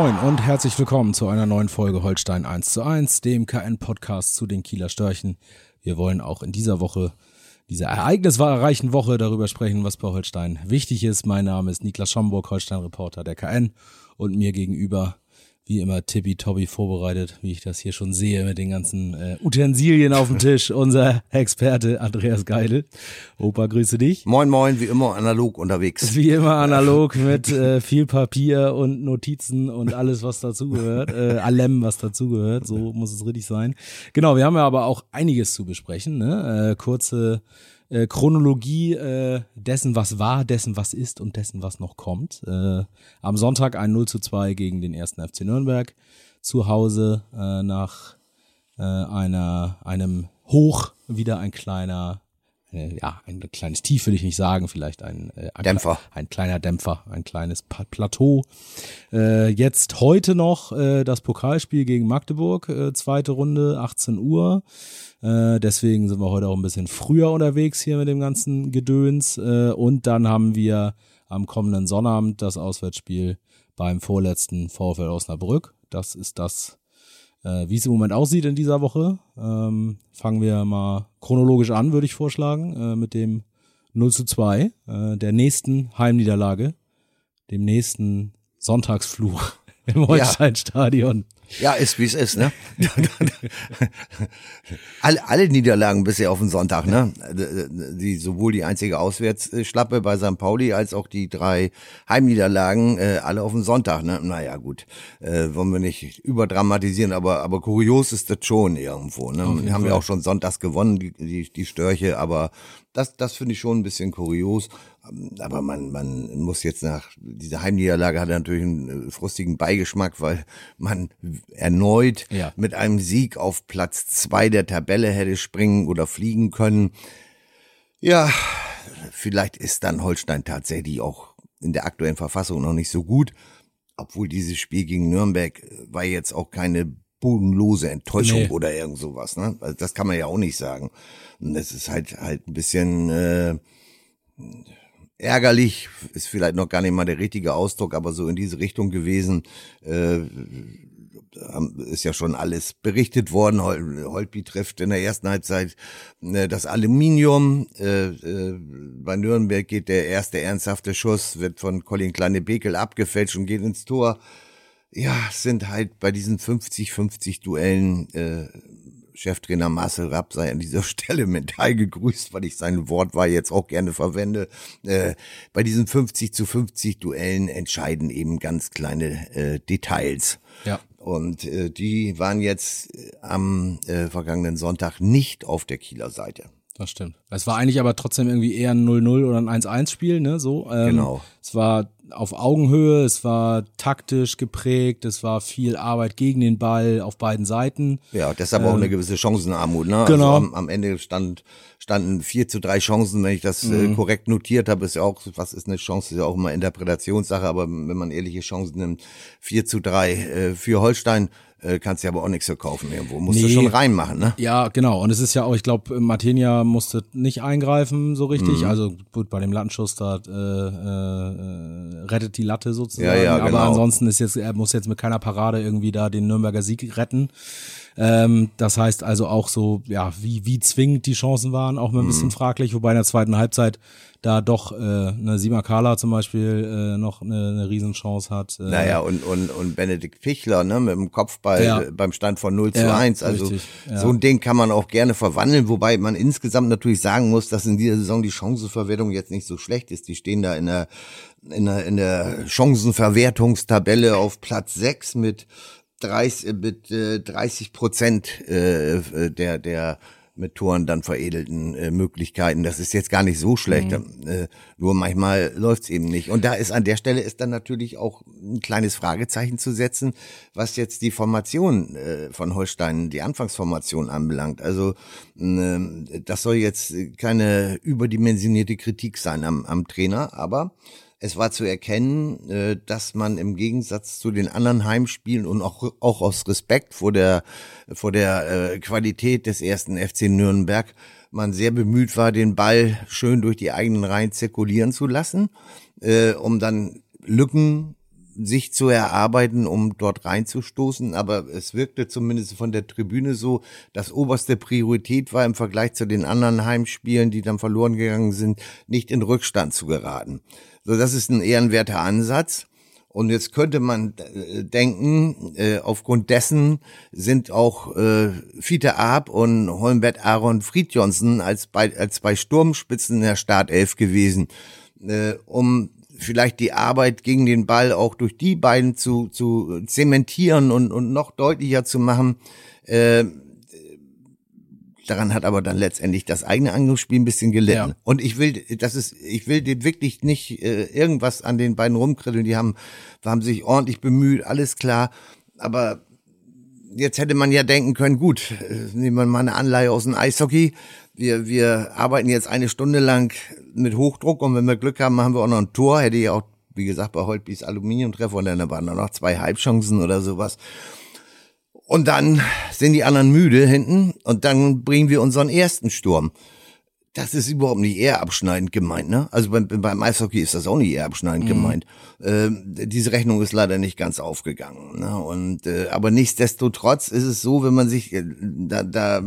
Moin und herzlich willkommen zu einer neuen Folge Holstein 1 zu 1, dem KN-Podcast zu den Kieler Störchen. Wir wollen auch in dieser Woche, dieser ereignisreichen Woche darüber sprechen, was bei Holstein wichtig ist. Mein Name ist Niklas Schomburg, Holstein-Reporter der KN und mir gegenüber wie immer tippitoppi vorbereitet, wie ich das hier schon sehe mit den ganzen äh, Utensilien auf dem Tisch. Unser Experte Andreas Geidel. Opa, grüße dich. Moin, moin, wie immer analog unterwegs. Wie immer analog mit äh, viel Papier und Notizen und alles, was dazugehört. Äh, allem, was dazugehört. So muss es richtig sein. Genau, wir haben ja aber auch einiges zu besprechen. Ne? Äh, kurze äh, Chronologie äh, dessen, was war, dessen, was ist und dessen, was noch kommt. Äh, am Sonntag ein 0 zu 2 gegen den ersten FC Nürnberg zu Hause äh, nach äh, einer, einem Hoch wieder ein kleiner äh, ja, ein kleines Tief will ich nicht sagen, vielleicht ein, äh, ein Dämpfer. Ein kleiner Dämpfer, ein kleines Plateau. Äh, jetzt heute noch äh, das Pokalspiel gegen Magdeburg, äh, zweite Runde, 18 Uhr. Äh, deswegen sind wir heute auch ein bisschen früher unterwegs hier mit dem ganzen Gedöns. Äh, und dann haben wir am kommenden Sonnabend das Auswärtsspiel beim vorletzten VfL Osnabrück. Das ist das äh, wie es im Moment aussieht in dieser Woche, ähm, fangen wir mal chronologisch an, würde ich vorschlagen, äh, mit dem 0 zu 2, äh, der nächsten Heimniederlage, dem nächsten Sonntagsfluch im Holsteinstadion. Ja, ist wie es ist, ne? alle, alle Niederlagen bisher auf den Sonntag, ne? Die, sowohl die einzige Auswärtsschlappe bei St. Pauli als auch die drei Heimniederlagen, äh, alle auf den Sonntag, ne? Naja, gut. Äh, wollen wir nicht überdramatisieren, aber, aber kurios ist das schon irgendwo, ne? Wir haben ja auch schon sonntags gewonnen, die, die, die Störche, aber das, das finde ich schon ein bisschen kurios. Aber man, man muss jetzt nach dieser Heimniederlage hat natürlich einen äh, frustigen Beigeschmack, weil man erneut ja. mit einem Sieg auf Platz zwei der Tabelle hätte springen oder fliegen können. Ja, vielleicht ist dann Holstein tatsächlich auch in der aktuellen Verfassung noch nicht so gut, obwohl dieses Spiel gegen Nürnberg war jetzt auch keine bodenlose Enttäuschung nee. oder irgend sowas. Ne? Also das kann man ja auch nicht sagen. Und das ist halt halt ein bisschen äh, ärgerlich, ist vielleicht noch gar nicht mal der richtige Ausdruck, aber so in diese Richtung gewesen. Äh, ist ja schon alles berichtet worden. Holtby trifft in der ersten Halbzeit äh, das Aluminium. Äh, äh, bei Nürnberg geht der erste ernsthafte Schuss, wird von Colin Kleine-Bekel abgefälscht und geht ins Tor. Ja, sind halt bei diesen 50-50 Duellen äh, Cheftrainer Marcel Rapp sei an dieser Stelle mental gegrüßt, weil ich sein Wortwahl jetzt auch gerne verwende. Äh, bei diesen 50 zu 50 Duellen entscheiden eben ganz kleine äh, Details. Ja. Und äh, die waren jetzt äh, am äh, vergangenen Sonntag nicht auf der Kieler Seite. Das stimmt. Es war eigentlich aber trotzdem irgendwie eher ein 0-0 oder ein 1-1-Spiel, ne? So. Ähm, genau. Es war auf Augenhöhe, es war taktisch geprägt, es war viel Arbeit gegen den Ball auf beiden Seiten. Ja, deshalb ähm, auch eine gewisse Chancenarmut, ne? Also genau. Also am, am, Ende stand, standen vier zu drei Chancen, wenn ich das äh, mhm. äh, korrekt notiert habe, ist ja auch, was ist eine Chance, ist ja auch immer Interpretationssache, aber wenn man ehrliche Chancen nimmt, vier zu drei äh, für Holstein, äh, kannst ja aber auch nichts verkaufen irgendwo. Musst nee. du schon reinmachen, ne? Ja, genau. Und es ist ja auch, ich glaube, Martinia musste nicht eingreifen so richtig. Mhm. Also gut, bei dem Lattenschuss da äh, äh, rettet die Latte sozusagen. Ja, ja, aber genau. ansonsten ist jetzt, er muss jetzt mit keiner Parade irgendwie da den Nürnberger Sieg retten. Ähm, das heißt also auch so, ja, wie, wie zwingend die Chancen waren, auch mal ein bisschen mhm. fraglich, wobei in der zweiten Halbzeit da doch äh, eine Simakala zum Beispiel äh, noch eine, eine Riesenchance hat. Äh. Naja, und, und, und Benedikt Fichler, ne, mit dem Kopfball ja. beim Stand von 0 zu ja, 1. Also richtig, ja. so ein Ding kann man auch gerne verwandeln, wobei man insgesamt natürlich sagen muss, dass in dieser Saison die Chancenverwertung jetzt nicht so schlecht ist. Die stehen da in der in der, in der Chancenverwertungstabelle auf Platz 6 mit 30, mit äh, 30 Prozent äh, der, der mit Toren dann veredelten äh, Möglichkeiten. Das ist jetzt gar nicht so schlecht. Mhm. Äh, nur manchmal läuft's eben nicht. Und da ist an der Stelle ist dann natürlich auch ein kleines Fragezeichen zu setzen, was jetzt die Formation äh, von Holstein, die Anfangsformation anbelangt. Also äh, das soll jetzt keine überdimensionierte Kritik sein am, am Trainer, aber es war zu erkennen, äh, dass man im Gegensatz zu den anderen Heimspielen und auch, auch aus Respekt vor der, vor der äh, Qualität des ersten FC Nürnberg man sehr bemüht war, den Ball schön durch die eigenen Reihen zirkulieren zu lassen, äh, um dann Lücken sich zu erarbeiten, um dort reinzustoßen. Aber es wirkte zumindest von der Tribüne so, dass oberste Priorität war im Vergleich zu den anderen Heimspielen, die dann verloren gegangen sind, nicht in Rückstand zu geraten. So, das ist ein ehrenwerter Ansatz. Und jetzt könnte man äh, denken, äh, aufgrund dessen sind auch äh, Fiete Arp und Holmbert Aaron Friedjonsen als bei, als bei Sturmspitzen in der Startelf gewesen, äh, um vielleicht die Arbeit gegen den Ball auch durch die beiden zu, zu zementieren und, und noch deutlicher zu machen. Äh, Daran hat aber dann letztendlich das eigene Angriffsspiel ein bisschen gelitten. Ja. Und ich will, das ist, ich will dir wirklich nicht äh, irgendwas an den beiden rumkritteln. Die haben, haben sich ordentlich bemüht, alles klar. Aber jetzt hätte man ja denken können, gut, äh, nehmen wir mal eine Anleihe aus dem Eishockey. Wir, wir arbeiten jetzt eine Stunde lang mit Hochdruck und wenn wir Glück haben, machen wir auch noch ein Tor. Hätte ich auch, wie gesagt, bei Holtbys Aluminiumtreffer und dann waren da noch zwei Halbchancen oder sowas. Und dann sind die anderen müde hinten und dann bringen wir unseren ersten Sturm. Das ist überhaupt nicht eher abschneidend gemeint, ne? Also beim, beim Eishockey ist das auch nicht eher abschneidend mhm. gemeint. Äh, diese Rechnung ist leider nicht ganz aufgegangen. Ne? Und äh, aber nichtsdestotrotz ist es so, wenn man sich äh, da, da,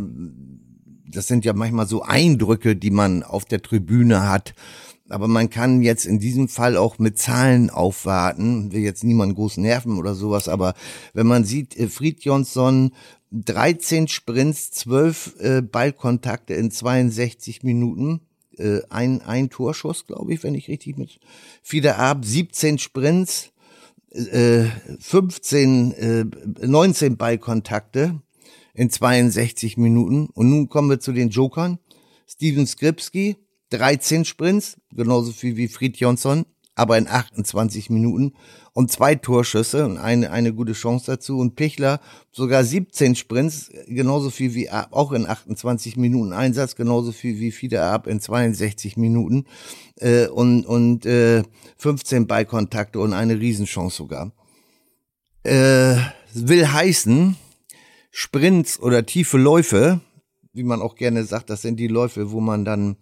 das sind ja manchmal so Eindrücke, die man auf der Tribüne hat aber man kann jetzt in diesem Fall auch mit Zahlen aufwarten, will jetzt niemand groß nerven oder sowas, aber wenn man sieht, äh, Fried Jonsson 13 Sprints, 12 äh, Ballkontakte in 62 Minuten, äh, ein, ein Torschuss, glaube ich, wenn ich richtig mit Fieder ab, 17 Sprints, äh, 15, äh, 19 Ballkontakte in 62 Minuten. Und nun kommen wir zu den Jokern. Steven Skripski, 13 Sprints, genauso viel wie Fried Jonsson, aber in 28 Minuten und zwei Torschüsse und eine, eine gute Chance dazu. Und Pichler sogar 17 Sprints, genauso viel wie auch in 28 Minuten Einsatz, genauso viel wie Fieder ab in 62 Minuten äh, und, und äh, 15 Ballkontakte und eine Riesenchance sogar. Äh, will heißen, Sprints oder tiefe Läufe, wie man auch gerne sagt, das sind die Läufe, wo man dann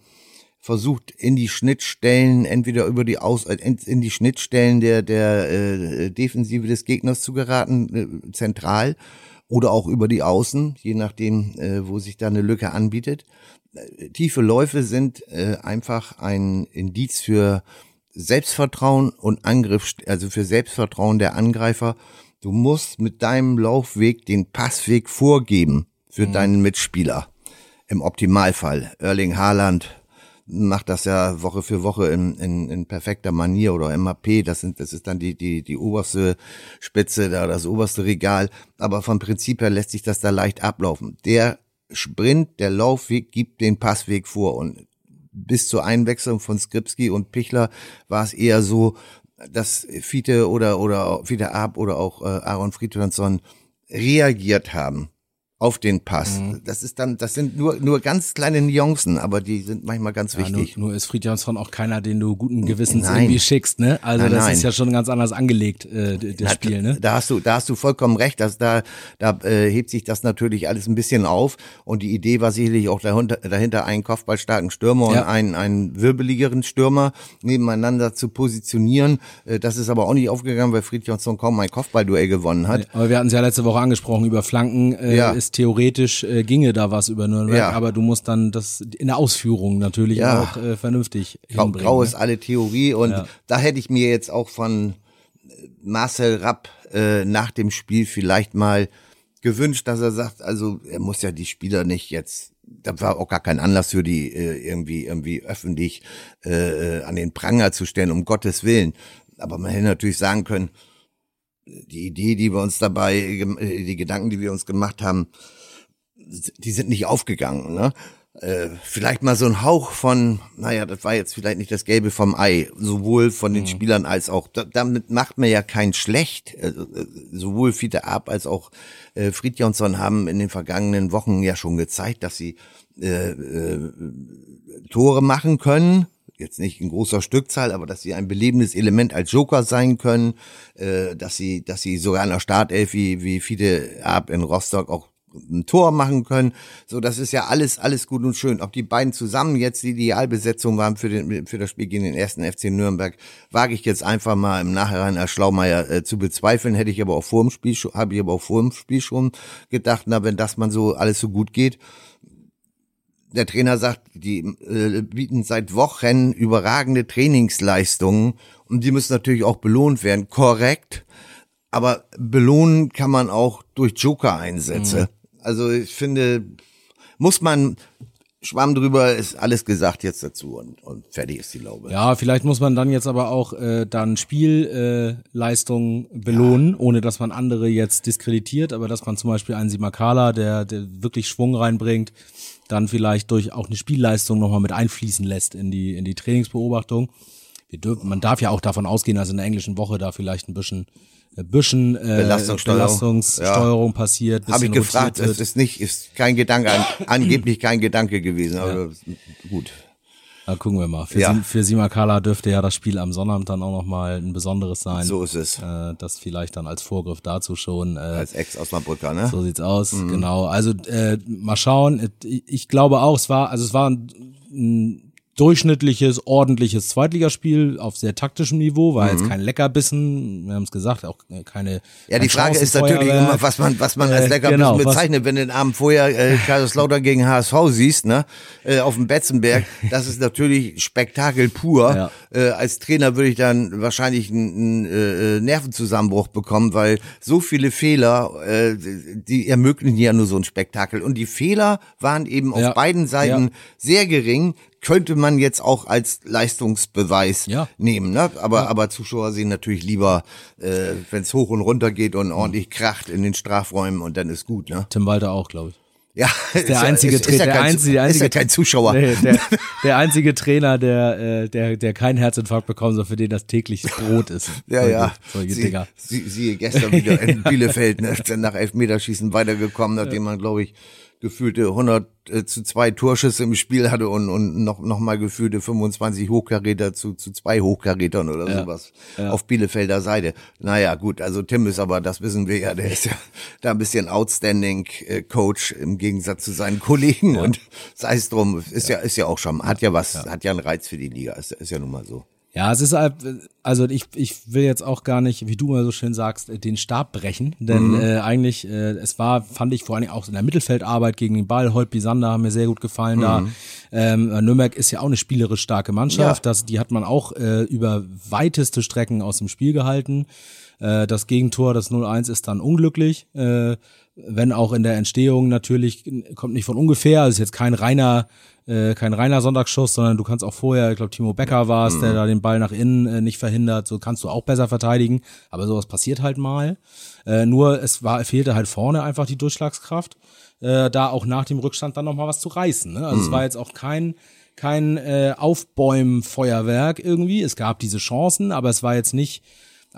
versucht in die Schnittstellen, entweder über die Aus, äh, in die Schnittstellen der, der äh, Defensive des Gegners zu geraten, äh, zentral, oder auch über die Außen, je nachdem, äh, wo sich da eine Lücke anbietet. Äh, tiefe Läufe sind äh, einfach ein Indiz für Selbstvertrauen und Angriff, also für Selbstvertrauen der Angreifer. Du musst mit deinem Laufweg den Passweg vorgeben für mhm. deinen Mitspieler. Im Optimalfall. Erling Haaland, macht das ja Woche für Woche in, in, in perfekter Manier oder MAP, das sind, das ist dann die, die, die oberste Spitze, da das oberste Regal. Aber vom Prinzip her lässt sich das da leicht ablaufen. Der Sprint, der Laufweg gibt den Passweg vor und bis zur Einwechslung von Skripski und Pichler war es eher so, dass Fiete oder, oder Fiete Ab oder auch äh, Aaron Friedrichsson reagiert haben auf den Pass. Mhm. Das ist dann, das sind nur, nur ganz kleine Nuancen, aber die sind manchmal ganz ja, wichtig. Nur, nur ist Friedjansson auch keiner, den du guten Gewissens nein. irgendwie schickst, ne? Also nein, das nein. ist ja schon ganz anders angelegt, äh, das Na, Spiel, ne? Da hast du, da hast du vollkommen recht, dass da, da äh, hebt sich das natürlich alles ein bisschen auf und die Idee war sicherlich auch dahinter, dahinter einen kopfballstarken Stürmer ja. und einen, einen wirbeligeren Stürmer nebeneinander zu positionieren. Äh, das ist aber auch nicht aufgegangen, weil Friedjansson kaum ein Kopfballduell gewonnen hat. Aber wir hatten es ja letzte Woche angesprochen, über Flanken äh, ja. Theoretisch äh, ginge da was über Nürnberg, ja. aber du musst dann das in der Ausführung natürlich ja. auch äh, vernünftig Grau, hinbringen. Grau ist ne? alle Theorie und ja. da hätte ich mir jetzt auch von Marcel Rapp äh, nach dem Spiel vielleicht mal gewünscht, dass er sagt, also er muss ja die Spieler nicht jetzt da war auch gar kein Anlass für die äh, irgendwie irgendwie öffentlich äh, an den Pranger zu stellen, um Gottes Willen. Aber man hätte natürlich sagen können, die Idee, die wir uns dabei, äh, die Gedanken, die wir uns gemacht haben, die sind nicht aufgegangen. Ne? Äh, vielleicht mal so ein Hauch von, naja, das war jetzt vielleicht nicht das Gelbe vom Ei, sowohl von den mhm. Spielern als auch, da, damit macht man ja kein Schlecht. Also, äh, sowohl Fiete Ab als auch äh, Friedjonsson haben in den vergangenen Wochen ja schon gezeigt, dass sie äh, äh, Tore machen können jetzt nicht in großer Stückzahl, aber dass sie ein belebendes Element als Joker sein können, äh, dass sie, dass sie sogar in der Startelf wie, wie viele ab in Rostock auch ein Tor machen können. So, das ist ja alles, alles gut und schön. Ob die beiden zusammen jetzt die Idealbesetzung waren für, den, für das Spiel gegen den ersten FC Nürnberg, wage ich jetzt einfach mal im Nachhinein als Schlaumeier äh, zu bezweifeln. Hätte ich aber auch vor dem Spiel schon, habe ich aber auch vor dem Spiel schon gedacht, na, wenn das man so alles so gut geht. Der Trainer sagt, die äh, bieten seit Wochen überragende Trainingsleistungen und die müssen natürlich auch belohnt werden. Korrekt. Aber belohnen kann man auch durch Joker-Einsätze. Mhm. Also ich finde, muss man Schwamm drüber ist alles gesagt jetzt dazu und, und fertig ist die Laube. Ja, vielleicht muss man dann jetzt aber auch äh, dann Spielleistungen äh, belohnen, ja. ohne dass man andere jetzt diskreditiert, aber dass man zum Beispiel einen Simakala, der, der wirklich Schwung reinbringt, dann vielleicht durch auch eine Spielleistung nochmal mit einfließen lässt in die, in die Trainingsbeobachtung. Wir dürfen, man darf ja auch davon ausgehen, dass in der englischen Woche da vielleicht ein bisschen bisschen äh, Belastungssteuerung, Belastungssteuerung ja. passiert. Habe ich gefragt, es ist nicht, ist kein Gedanke, an, angeblich kein Gedanke gewesen, aber ja. gut. Na, gucken wir mal. Für, ja. für Simakala dürfte ja das Spiel am Sonnabend dann auch nochmal ein besonderes sein. So ist es. Äh, das vielleicht dann als Vorgriff dazu schon. Äh, als Ex-Osnabrücker, ne? So sieht's aus, mhm. genau. Also äh, mal schauen. Ich glaube auch, es war, also es war ein, ein durchschnittliches, ordentliches Zweitligaspiel auf sehr taktischem Niveau, war mhm. jetzt kein Leckerbissen, wir haben es gesagt, auch keine. Ja, die Frage ist natürlich immer, was man, was man als äh, Leckerbissen genau, bezeichnet, wenn du den Abend vorher äh, Kaiserslautern gegen HSV siehst, ne, äh, auf dem Betzenberg, das ist natürlich Spektakel pur. Ja. Äh, als Trainer würde ich dann wahrscheinlich einen, einen äh, Nervenzusammenbruch bekommen, weil so viele Fehler, äh, die ermöglichen ja nur so ein Spektakel. Und die Fehler waren eben ja. auf beiden Seiten ja. sehr gering könnte man jetzt auch als Leistungsbeweis ja. nehmen. Ne? Aber, ja. aber Zuschauer sehen natürlich lieber, äh, wenn es hoch und runter geht und ordentlich kracht in den Strafräumen und dann ist gut. Ne? Tim Walter auch, glaube ich. Ja, ist der einzige, ist, ist, der, kein, einzige, der einzige, ist ja kein Zuschauer. Nee, der, der einzige Trainer, der, äh, der, der keinen Herzinfarkt bekommt, sondern für den das täglich Brot ist. ja, solche, ja. Solche sie, Dinger. Sie, sie gestern wieder in Bielefeld, ne, nach Elfmeterschießen weitergekommen, nachdem man, glaube ich, gefühlte 100 äh, zu zwei Torschüsse im Spiel hatte und, und noch, noch mal gefühlte 25 Hochkaräter zu, zu zwei Hochkarätern oder ja, sowas ja. auf Bielefelder Seite. Naja, gut, also Tim ist aber, das wissen wir ja, der ist ja da ein bisschen outstanding äh, Coach im Gegensatz zu seinen Kollegen ja. und sei es drum, ist ja. ist ja auch schon, hat ja was, hat ja einen Reiz für die Liga, ist, ist ja nun mal so. Ja, es ist halt, also ich, ich will jetzt auch gar nicht, wie du mal so schön sagst, den Stab brechen, denn mhm. äh, eigentlich, äh, es war, fand ich vor allem auch in der Mittelfeldarbeit gegen den Ball, Holtby Sander haben mir sehr gut gefallen mhm. da. Ähm, Nürnberg ist ja auch eine spielerisch starke Mannschaft, ja. das, die hat man auch äh, über weiteste Strecken aus dem Spiel gehalten. Äh, das Gegentor, das 0-1 ist dann unglücklich, äh, wenn auch in der Entstehung natürlich, kommt nicht von ungefähr, also ist jetzt kein reiner äh, kein reiner Sonntagsschuss, sondern du kannst auch vorher, ich glaube Timo Becker war es, mhm. der da den Ball nach innen äh, nicht verhindert, so kannst du auch besser verteidigen, aber sowas passiert halt mal. Äh, nur es war fehlte halt vorne einfach die Durchschlagskraft, äh, da auch nach dem Rückstand dann nochmal was zu reißen. Ne? Also mhm. es war jetzt auch kein kein äh, Aufbäumen-Feuerwerk irgendwie. Es gab diese Chancen, aber es war jetzt nicht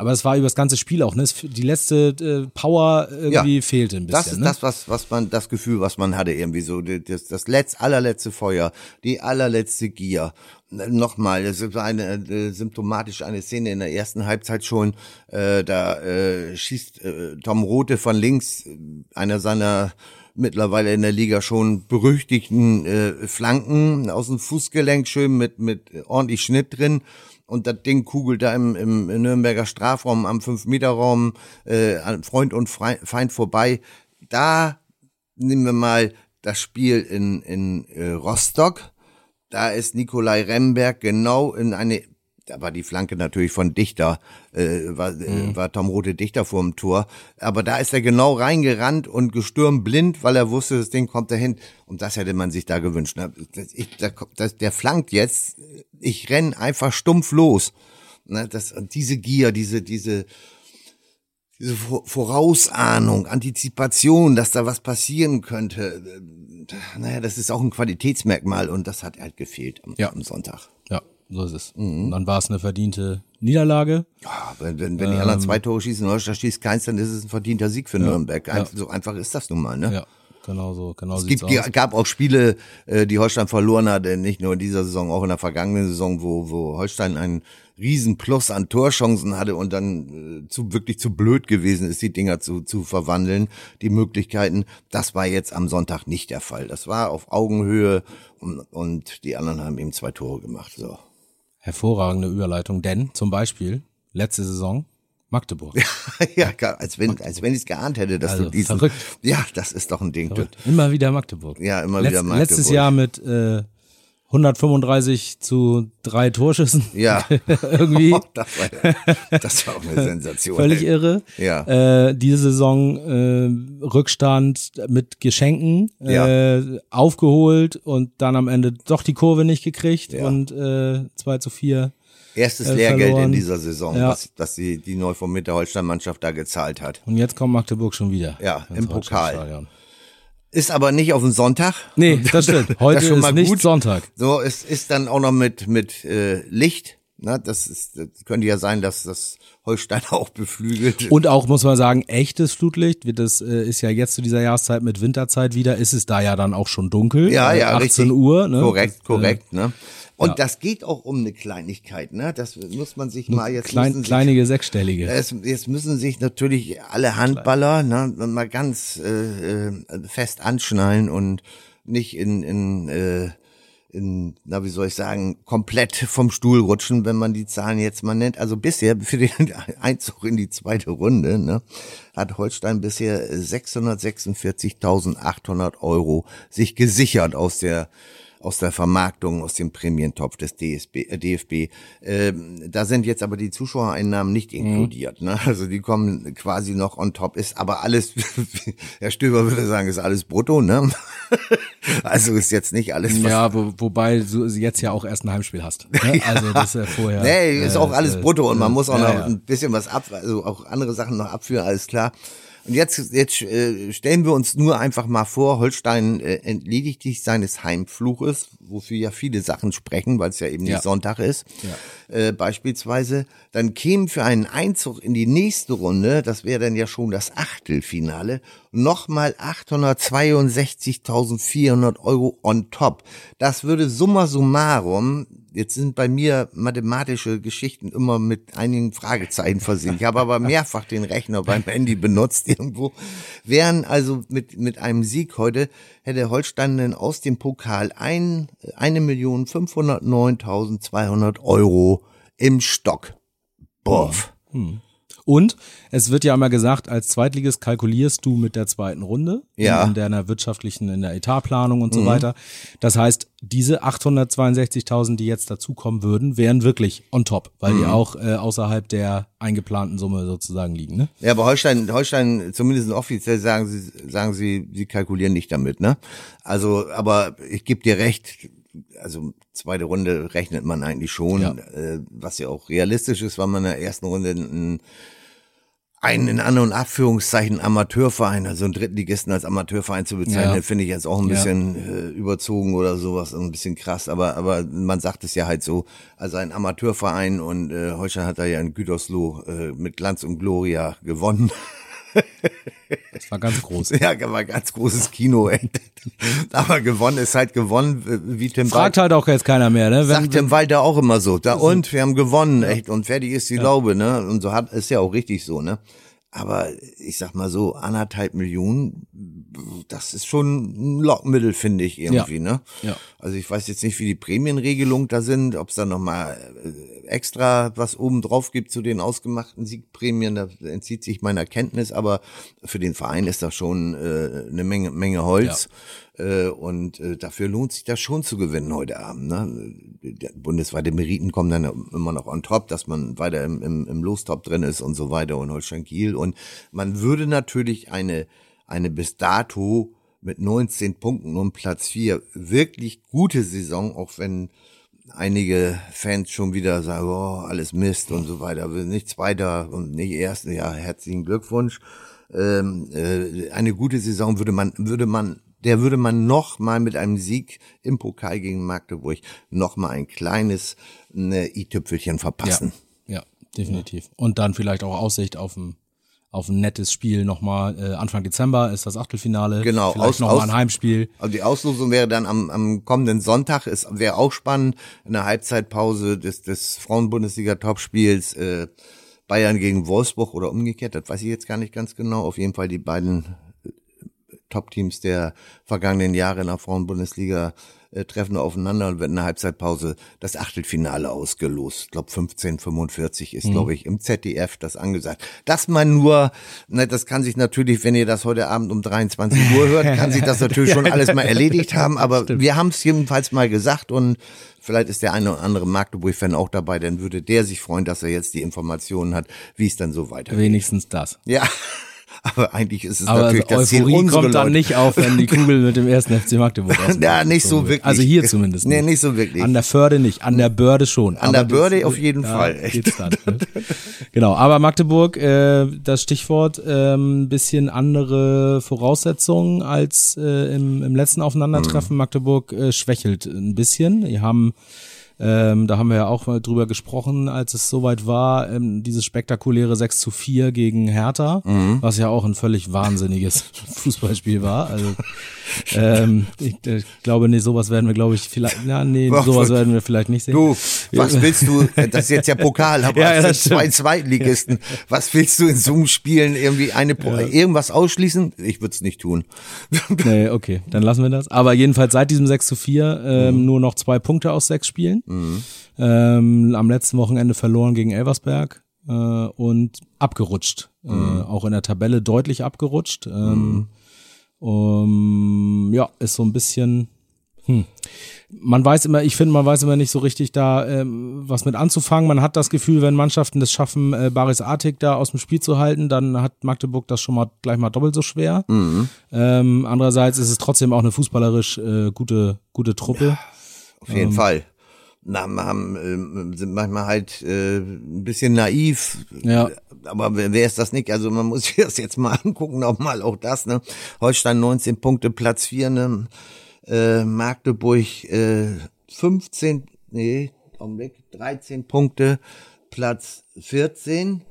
aber es war über das ganze Spiel auch, ne? Die letzte äh, Power irgendwie ja, fehlte ein bisschen. Das ist ne? das, was, was man, das Gefühl, was man hatte, irgendwie so, das, das letzt, allerletzte Feuer, die allerletzte Gier. Nochmal, es ist eine äh, symptomatisch eine Szene in der ersten Halbzeit schon. Äh, da äh, schießt äh, Tom Rote von links, einer seiner mittlerweile in der Liga schon berüchtigten äh, Flanken aus dem Fußgelenk schön mit mit ordentlich Schnitt drin und das Ding kugelt da im, im Nürnberger Strafraum am 5-Meter-Raum äh, an Freund und Feind vorbei. Da nehmen wir mal das Spiel in, in äh, Rostock. Da ist Nikolai Remberg genau in eine da war die Flanke natürlich von Dichter, äh, war, äh, mhm. war Tom Rote Dichter vor dem Tor. Aber da ist er genau reingerannt und gestürmt blind, weil er wusste, das Ding kommt dahin. Und das hätte man sich da gewünscht. Ne? Ich, das, der flankt jetzt, ich renn einfach stumpf los. Ne? Das, diese Gier, diese, diese, diese Vorausahnung, Antizipation, dass da was passieren könnte, äh, naja, das ist auch ein Qualitätsmerkmal und das hat halt gefehlt am, ja. am Sonntag. So ist es. Mhm. Dann war es eine verdiente Niederlage. Ja, wenn, wenn, wenn die ähm, anderen zwei Tore schießen, Holstein schießt keins, dann ist es ein verdienter Sieg für ja, Nürnberg. Ein, ja. So einfach ist das nun mal, ne? Ja. Genau so, genau Es gibt, aus. gab auch Spiele, äh, die Holstein verloren hat, nicht nur in dieser Saison, auch in der vergangenen Saison, wo, wo Holstein ein Riesenplus an Torchancen hatte und dann äh, zu wirklich zu blöd gewesen ist, die Dinger zu, zu verwandeln, die Möglichkeiten. Das war jetzt am Sonntag nicht der Fall. Das war auf Augenhöhe und, und die anderen haben eben zwei Tore gemacht. So. Hervorragende Überleitung, denn zum Beispiel letzte Saison Magdeburg. ja, als wenn, als wenn ich es geahnt hätte, dass also, du diesen. Verrückt. Ja, das ist doch ein Ding. Verrückt. Immer wieder Magdeburg. Ja, immer Letz, wieder Magdeburg. Letztes Jahr mit äh, 135 zu drei Torschüssen. Ja. Irgendwie. das, war, das war auch eine Sensation. Völlig ey. irre. Ja. Äh, diese Saison äh, Rückstand mit Geschenken ja. äh, aufgeholt und dann am Ende doch die Kurve nicht gekriegt ja. und äh, 2 zu 4. Erstes äh, Lehrgeld verloren. in dieser Saison, ja. was, das die, die neu vom Mitte Holstein-Mannschaft da gezahlt hat. Und jetzt kommt Magdeburg schon wieder. Ja, im Pokal. Ist aber nicht auf den Sonntag. Nee, das stimmt. Heute das ist nicht gut. Sonntag. So, es ist dann auch noch mit, mit äh, Licht. Na, das, ist, das könnte ja sein, dass das Holstein auch beflügelt. Und auch, muss man sagen, echtes Flutlicht. Das äh, ist ja jetzt zu dieser Jahreszeit mit Winterzeit wieder, ist es da ja dann auch schon dunkel. Ja, ja, 18 richtig. Uhr. Ne? Korrekt, korrekt. Äh, ne? Und ja. das geht auch um eine Kleinigkeit, ne? Das muss man sich mal jetzt Klein, sich, kleinige sechsstellige. Es, jetzt müssen sich natürlich alle Handballer ne, mal ganz äh, äh, fest anschnallen und nicht in in äh, in, na wie soll ich sagen, komplett vom Stuhl rutschen, wenn man die Zahlen jetzt mal nennt. Also bisher für den Einzug in die zweite Runde ne, hat Holstein bisher 646.800 Euro sich gesichert aus der aus der Vermarktung, aus dem Prämientopf des DSB, äh, DFB. Ähm, da sind jetzt aber die Zuschauereinnahmen nicht mhm. inkludiert. Mhm. Ne? Also die kommen quasi noch on top. Ist aber alles, Herr Stöber würde sagen, ist alles brutto. Ne? also ist jetzt nicht alles. Was ja, wo, wobei du jetzt ja auch erst ein Heimspiel hast. Ne? Also das ist ja vorher. Nee, ist auch alles äh, brutto und man muss auch noch ja. ein bisschen was ab, also auch andere Sachen noch abführen, alles klar. Und jetzt, jetzt äh, stellen wir uns nur einfach mal vor, Holstein äh, entledigt sich seines Heimfluches, wofür ja viele Sachen sprechen, weil es ja eben ja. nicht Sonntag ist, ja. äh, beispielsweise. Dann kämen für einen Einzug in die nächste Runde, das wäre dann ja schon das Achtelfinale, nochmal 862.400 Euro on top. Das würde summa summarum Jetzt sind bei mir mathematische Geschichten immer mit einigen Fragezeichen versehen. Ich habe aber mehrfach den Rechner beim Handy benutzt irgendwo. Wären also mit, mit einem Sieg heute, hätte Holstein denn aus dem Pokal ein, eine Million 509.200 Euro im Stock. Boff. Hm. Und es wird ja immer gesagt, als Zweitliges kalkulierst du mit der zweiten Runde ja. in deiner wirtschaftlichen, in der Etatplanung und so mhm. weiter. Das heißt, diese 862.000, die jetzt dazukommen würden, wären wirklich on top, weil mhm. die auch äh, außerhalb der eingeplanten Summe sozusagen liegen. Ne? Ja, aber Holstein, Holstein, zumindest offiziell sagen sie, sagen sie, sie kalkulieren nicht damit. Ne? Also, aber ich gebe dir recht, also zweite Runde rechnet man eigentlich schon, ja. Äh, was ja auch realistisch ist, weil man in der ersten Runde einen, einen in An- und Abführungszeichen Amateurverein, also einen Drittligisten als Amateurverein zu bezeichnen, ja. finde ich jetzt auch ein bisschen ja. äh, überzogen oder sowas, ein bisschen krass, aber aber man sagt es ja halt so, also ein Amateurverein und äh, Holstein hat da ja in Gütersloh äh, mit Glanz und Gloria gewonnen. Das war ganz groß. Ja, war ganz großes Kino, ey. Aber gewonnen ist halt gewonnen, wie Tim Fragt Wald, halt auch jetzt keiner mehr, ne? Wenn, sagt Tim Walter auch immer so. Da und, wir haben gewonnen, echt. Und fertig ist die ja. Laube, ne? Und so hat, ist ja auch richtig so, ne? Aber ich sag mal so, anderthalb Millionen, das ist schon ein Lockmittel, finde ich irgendwie, ja. ne? Ja. Also ich weiß jetzt nicht, wie die Prämienregelung da sind, ob es da nochmal äh, extra was oben drauf gibt zu den ausgemachten Siegprämien, da entzieht sich meiner Kenntnis, aber für den Verein ist das schon äh, eine Menge, Menge Holz. Ja. Äh, und äh, dafür lohnt sich das schon zu gewinnen heute Abend. Ne? Der bundesweite Meriten kommen dann immer noch on top, dass man weiter im, im, im Lostop drin ist und so weiter und Holstein Kiel. Und man würde natürlich eine, eine bis dato mit 19 Punkten um Platz 4 wirklich gute Saison, auch wenn einige Fans schon wieder sagen, oh, alles Mist und so weiter. Nicht Zweiter und nicht Erster. Ja, herzlichen Glückwunsch. Ähm, äh, eine gute Saison würde man, würde man, der würde man noch mal mit einem Sieg im Pokal gegen Magdeburg noch mal ein kleines ne, i-Tüpfelchen verpassen. Ja, ja definitiv. Und dann vielleicht auch Aussicht auf ein auf ein nettes Spiel nochmal. Äh, Anfang Dezember ist das Achtelfinale. Genau, Vielleicht aus, nochmal ein Heimspiel. Also die Auslosung wäre dann am, am kommenden Sonntag, ist wäre auch spannend, in der Halbzeitpause des, des Frauen-Bundesliga-Topspiels äh, Bayern gegen Wolfsburg oder umgekehrt, das weiß ich jetzt gar nicht ganz genau. Auf jeden Fall die beiden äh, Top-Teams der vergangenen Jahre in der Frauen-Bundesliga äh, treffen aufeinander und wird in der Halbzeitpause das Achtelfinale ausgelost. Ich glaube 1545 ist, mhm. glaube ich, im ZDF das angesagt. Dass man nur, ne, das kann sich natürlich, wenn ihr das heute Abend um 23 Uhr hört, kann sich das natürlich schon alles mal erledigt haben, aber Stimmt. wir haben es jedenfalls mal gesagt und Vielleicht ist der eine oder andere Magdeburg-Fan auch dabei, dann würde der sich freuen, dass er jetzt die Informationen hat, wie es dann so weitergeht. Wenigstens das. Ja. Aber eigentlich ist es Aber natürlich das Ziel Euphorie unsere kommt dann Leute. nicht auf, wenn die Kugel mit dem ersten FC Magdeburg ausmacht. Ja, nicht so wirklich. Also hier zumindest Nee, nicht. so wirklich. An der Förde nicht, an der Börde schon. An der Aber Börde das- auf jeden Fall, echt. geht's dann, ne? Genau, aber Magdeburg, äh, das Stichwort, ähm, bisschen andere Voraussetzungen als äh, im, im letzten. Aufeinandertreffen. Magdeburg äh, schwächelt ein bisschen. Die haben ähm, da haben wir ja auch mal drüber gesprochen, als es soweit war, ähm, dieses spektakuläre 6 zu 4 gegen Hertha, Mhm. was ja auch ein völlig wahnsinniges Fußballspiel war. Also ähm, ich, ich glaube, nee, sowas werden wir, glaube ich, vielleicht, na, nee, Ach, sowas was- werden wir vielleicht nicht sehen. Du, was willst du, das ist jetzt ja Pokal, aber Ja, ja, zwei. Zweitligisten. Was willst du in Zoom-Spielen irgendwie eine, Pro irgendwas ausschließen? Ich würde es nicht tun. Nee, okay, dann lassen wir das. Aber jedenfalls seit diesem 6 zu 4 ähm, nur noch zwei Punkte aus sechs Spielen. Ähm, am letzten Wochenende verloren gegen Elversberg äh, und abgerutscht. Äh, auch in der Tabelle deutlich abgerutscht. Ähm, um, ja, ist so ein bisschen. Hm. Man weiß immer, ich finde, man weiß immer nicht so richtig da, ähm, was mit anzufangen. Man hat das Gefühl, wenn Mannschaften das schaffen, äh, Baris Artik da aus dem Spiel zu halten, dann hat Magdeburg das schon mal gleich mal doppelt so schwer. Ähm, andererseits ist es trotzdem auch eine fußballerisch äh, gute, gute Truppe. Auf jeden Fall. Na, haben, ähm, sind manchmal halt äh, ein bisschen naiv. Ja. Aber wer, wer ist das nicht? Also man muss sich das jetzt mal angucken, nochmal auch das, ne? Holstein 19 Punkte, Platz 4, ne? Äh, Magdeburg äh, 15, nee, Augenblick, 13 Punkte, Platz 14,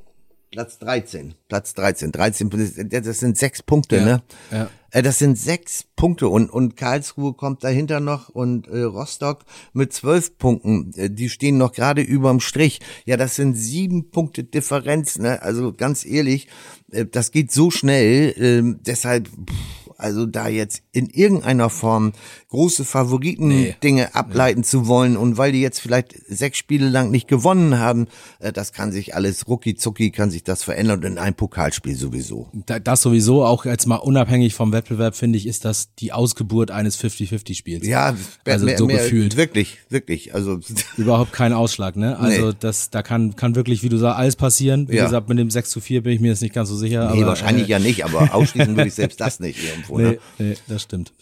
Platz 13, Platz 13, 13, das sind sechs Punkte, Ja, ne? ja. Äh, Das sind sechs Punkte und, und Karlsruhe kommt dahinter noch und äh, Rostock mit zwölf Punkten. Äh, die stehen noch gerade überm Strich. Ja, das sind sieben Punkte Differenz. Ne? Also ganz ehrlich, äh, das geht so schnell. Äh, deshalb, pff, also da jetzt in irgendeiner Form große Favoriten-Dinge ableiten zu wollen und weil die jetzt vielleicht sechs Spiele lang nicht gewonnen haben, äh, das kann sich alles rucki zucki kann sich das verändern und in einem Pokalspiel sowieso. Da- Das sowieso, auch jetzt mal unabhängig vom Wettbewerb, finde ich, ist das die Ausgeburt eines 50-50-Spiels. Ja, Also so gefühlt. Wirklich, wirklich. Also Überhaupt kein Ausschlag, ne? Also Nee. das, da kann, kann wirklich, wie du sagst, alles passieren. Wie Ja. gesagt, mit dem 6 zu 4 bin ich mir jetzt nicht ganz so sicher. nee, aber, wahrscheinlich äh, ja nicht, aber ausschließen würde ich selbst das nicht irgendwo. Nee, Ne? nee, das stimmt.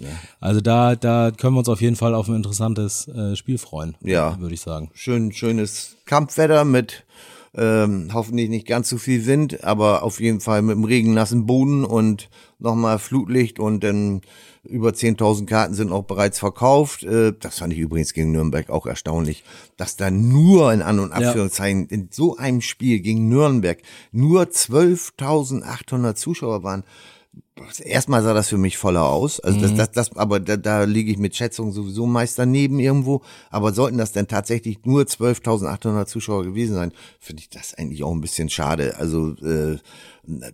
Also da, da können wir uns auf jeden Fall auf ein interessantes äh, Spiel freuen. Ja. Würde ich sagen. Schön, schönes Kampfwetter mit ähm, hoffentlich nicht ganz so viel Wind, aber auf jeden Fall mit dem regennassen Boden und nochmal Flutlicht und dann über 10.000 Karten sind auch bereits verkauft. Äh, das fand ich übrigens gegen Nürnberg auch erstaunlich, dass da nur in An- und Ja. Abführungszeichen in so einem Spiel gegen Nürnberg nur 12.800 Zuschauer waren. Erstmal sah das für mich voller aus. Also das, das, das, aber da, da liege ich mit Schätzungen sowieso meist daneben irgendwo. Aber sollten das denn tatsächlich nur 12.800 Zuschauer gewesen sein, finde ich das eigentlich auch ein bisschen schade. Also äh,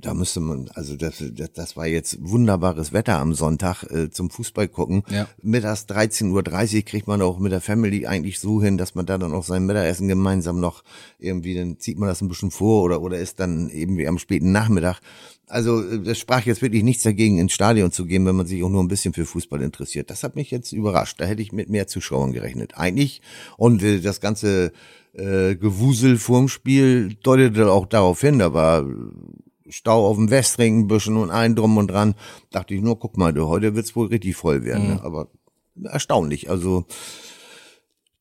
da müsste man, also das, das, das war jetzt wunderbares Wetter am Sonntag äh, zum Fußball gucken. Ja. Mittags 13.30 Uhr kriegt man auch mit der Family eigentlich so hin, dass man da dann auch sein Mittagessen gemeinsam noch irgendwie, dann zieht man das ein bisschen vor oder, oder ist dann eben wie am späten Nachmittag. Also äh, das sprach jetzt wirklich nichts dagegen, ins Stadion zu gehen, wenn man sich auch nur ein bisschen für Fußball interessiert. Das hat mich jetzt überrascht. Da hätte ich mit mehr Zuschauern gerechnet. Eigentlich. Und äh, das ganze äh, Gewusel vorm Spiel deutete auch darauf hin. Da war Stau auf dem Westring ein bisschen und ein drum und dran. Dachte ich nur, guck mal, du, heute wird's wohl richtig voll werden. Ne? Aber erstaunlich. Also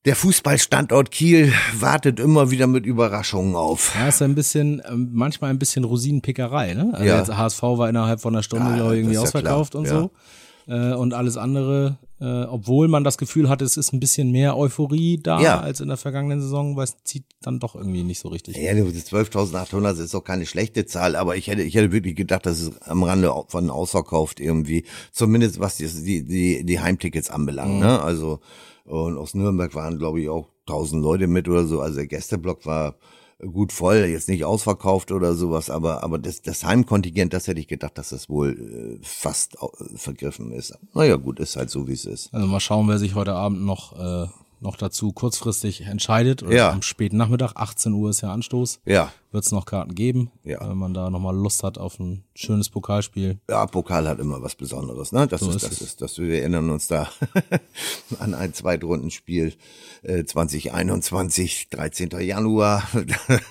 der Fußballstandort Kiel wartet immer wieder mit Überraschungen auf. Ja, ist ein bisschen, ähm, manchmal ein bisschen Rosinenpickerei, ne? Also Ja. jetzt HSV war innerhalb von einer Stunde, Ja, glaube ich, irgendwie ja ausverkauft klar, und ja. so. Äh, und alles andere, äh, obwohl man das Gefühl hatte, es ist ein bisschen mehr Euphorie da ja. als in der vergangenen Saison, weil es zieht dann doch irgendwie nicht so richtig. Ja, 12.800 ist auch keine schlechte Zahl, aber ich hätte, ich hätte wirklich gedacht, dass es am Rande von ausverkauft irgendwie, zumindest was die, die, die Heimtickets anbelangt, mhm. ne? Also, und aus Nürnberg waren, glaube ich, auch 1000 Leute mit oder so, also der Gästeblock war, gut voll, jetzt nicht ausverkauft oder sowas, aber, aber das, das Heimkontingent, das hätte ich gedacht, dass das wohl äh, fast äh, vergriffen ist. Naja, gut, ist halt so, wie es ist. Also mal schauen, wer sich heute Abend noch äh, noch dazu kurzfristig entscheidet. Oder ja. Am späten Nachmittag, 18 Uhr ist ja Anstoß. Ja. Wird es noch Karten geben, ja. wenn man da nochmal Lust hat auf ein schönes Pokalspiel. Ja, Pokal hat immer was Besonderes, ne? Das so ist, ist das ist, das wir erinnern uns da an ein Zweitrundenspiel äh, 2021, 13. Januar.